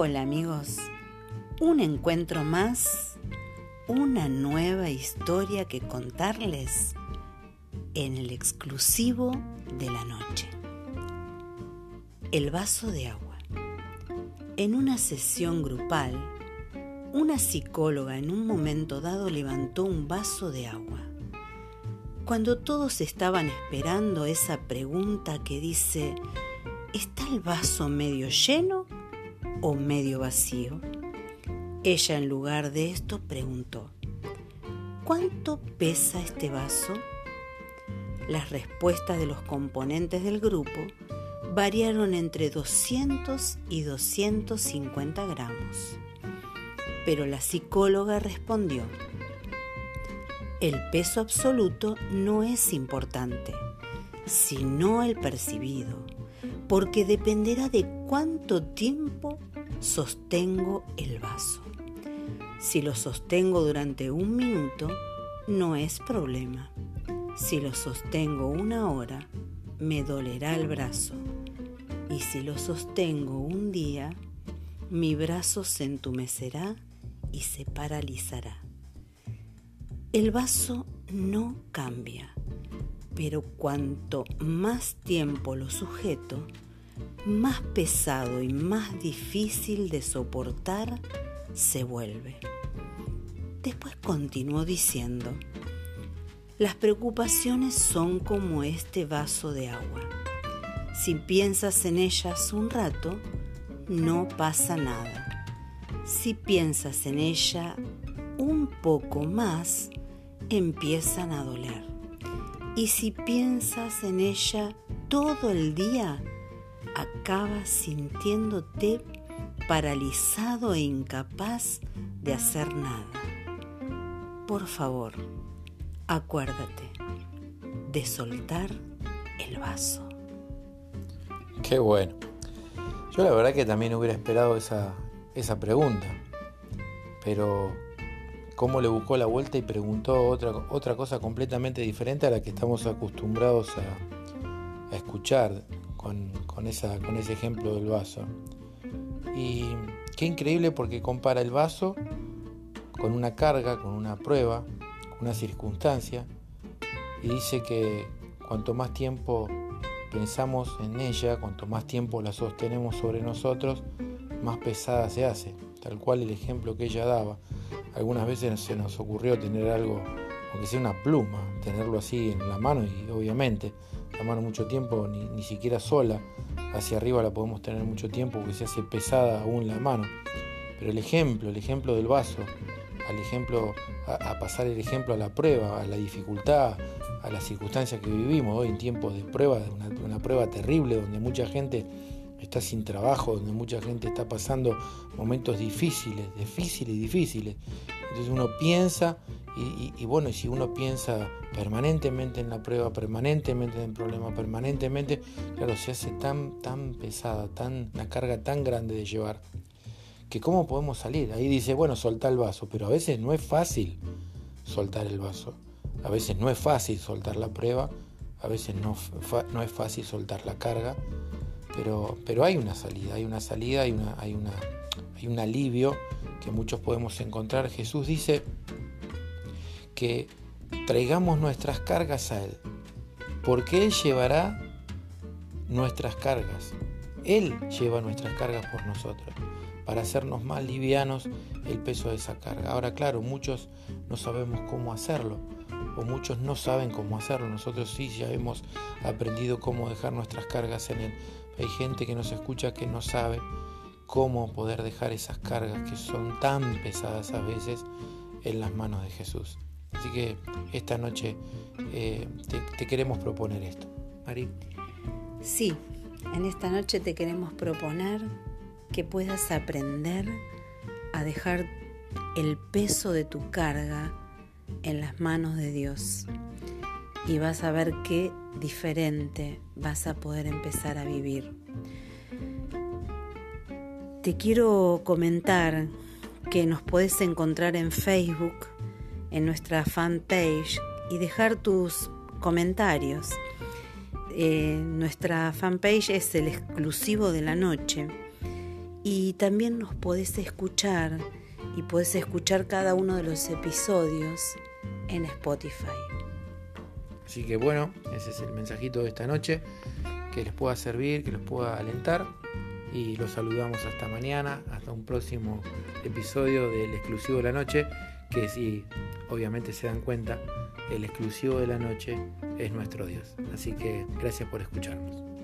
Hola amigos, un encuentro más, una nueva historia que contarles en el exclusivo de la noche. El vaso de agua. En una sesión grupal, una psicóloga en un momento dado levantó un vaso de agua. Cuando todos estaban esperando esa pregunta que dice, ¿está el vaso medio lleno o medio vacío? Ella en lugar de esto preguntó, ¿cuánto pesa este vaso? Las respuestas de los componentes del grupo variaron entre 200 y 250 gramos. Pero la psicóloga respondió, el peso absoluto no es importante, sino el percibido porque dependerá de cuánto tiempo sostengo el vaso. Si lo sostengo durante un minuto, no es problema. Si lo sostengo una hora, me dolerá el brazo. Y si lo sostengo un día, mi brazo se entumecerá y se paralizará. El vaso no cambia pero cuanto más tiempo lo sujeto, más pesado y más difícil de soportar se vuelve. Después continuó diciendo, las preocupaciones son como este vaso de agua. Si piensas en ellas un rato, no pasa nada. Si piensas en ella un poco más, empiezan a doler. Y si piensas en ella todo el día, acabas sintiéndote paralizado e incapaz de hacer nada. Por favor, acuérdate de soltar el vaso. Qué bueno. Yo la verdad que también hubiera esperado esa, esa pregunta, pero cómo le buscó la vuelta y preguntó otra, otra cosa completamente diferente a la que estamos acostumbrados a, escuchar con, esa, con ese ejemplo del vaso. Y qué increíble porque compara el vaso con una carga, con una prueba, con una circunstancia, y dice que cuanto más tiempo pensamos en ella, cuanto más tiempo la sostenemos sobre nosotros, más pesada se hace, tal cual el ejemplo que ella daba algunas veces se nos ocurrió tener algo, aunque sea una pluma, tenerlo así en la mano y obviamente la mano mucho tiempo, ni, siquiera sola, hacia arriba la podemos tener mucho tiempo porque se hace pesada aún la mano. Pero el ejemplo, el ejemplo del vaso, al ejemplo, a, pasar el ejemplo a la prueba, a la dificultad, a las circunstancias que vivimos hoy en tiempos de prueba, de una prueba terrible donde mucha gente está sin trabajo, donde mucha gente está pasando momentos difíciles, difíciles difíciles. Entonces uno piensa y, bueno, y si uno piensa permanentemente en la prueba, permanentemente en el problema, permanentemente, claro, se hace tan, tan pesada, tan, una carga tan grande de llevar, que cómo podemos salir. Ahí dice, bueno, soltar el vaso, pero a veces no es fácil soltar el vaso. A veces no es fácil soltar la prueba, a veces no, no es fácil soltar la carga, pero, hay una salida, hay una salida, hay, una, hay, una, hay un alivio que muchos podemos encontrar. Jesús dice que traigamos nuestras cargas a Él, porque Él llevará nuestras cargas. Él lleva nuestras cargas por nosotros, para hacernos más livianos el peso de esa carga. Ahora, claro, muchos no sabemos cómo hacerlo, o muchos no saben cómo hacerlo. Nosotros sí ya hemos aprendido cómo dejar nuestras cargas en Él. Hay gente que nos escucha que no sabe cómo poder dejar esas cargas que son tan pesadas a veces en las manos de Jesús. Así que esta noche eh, te, queremos proponer esto. Mari. Sí, en esta noche te queremos proponer que puedas aprender a dejar el peso de tu carga en las manos de Dios y vas a ver qué diferente vas a poder empezar a vivir. Te quiero comentar que nos puedes encontrar en Facebook, en nuestra fanpage y dejar tus comentarios. Eh, nuestra fanpage es el exclusivo de la noche Y también nos podés escuchar y podés escuchar cada uno de los episodios en Spotify. Así que bueno, ese es el mensajito de esta noche, que les pueda servir, que los pueda alentar y los saludamos hasta mañana, hasta un próximo episodio del exclusivo de la noche, que si obviamente se dan cuenta, el exclusivo de la noche es nuestro Dios. Así que gracias por escucharnos.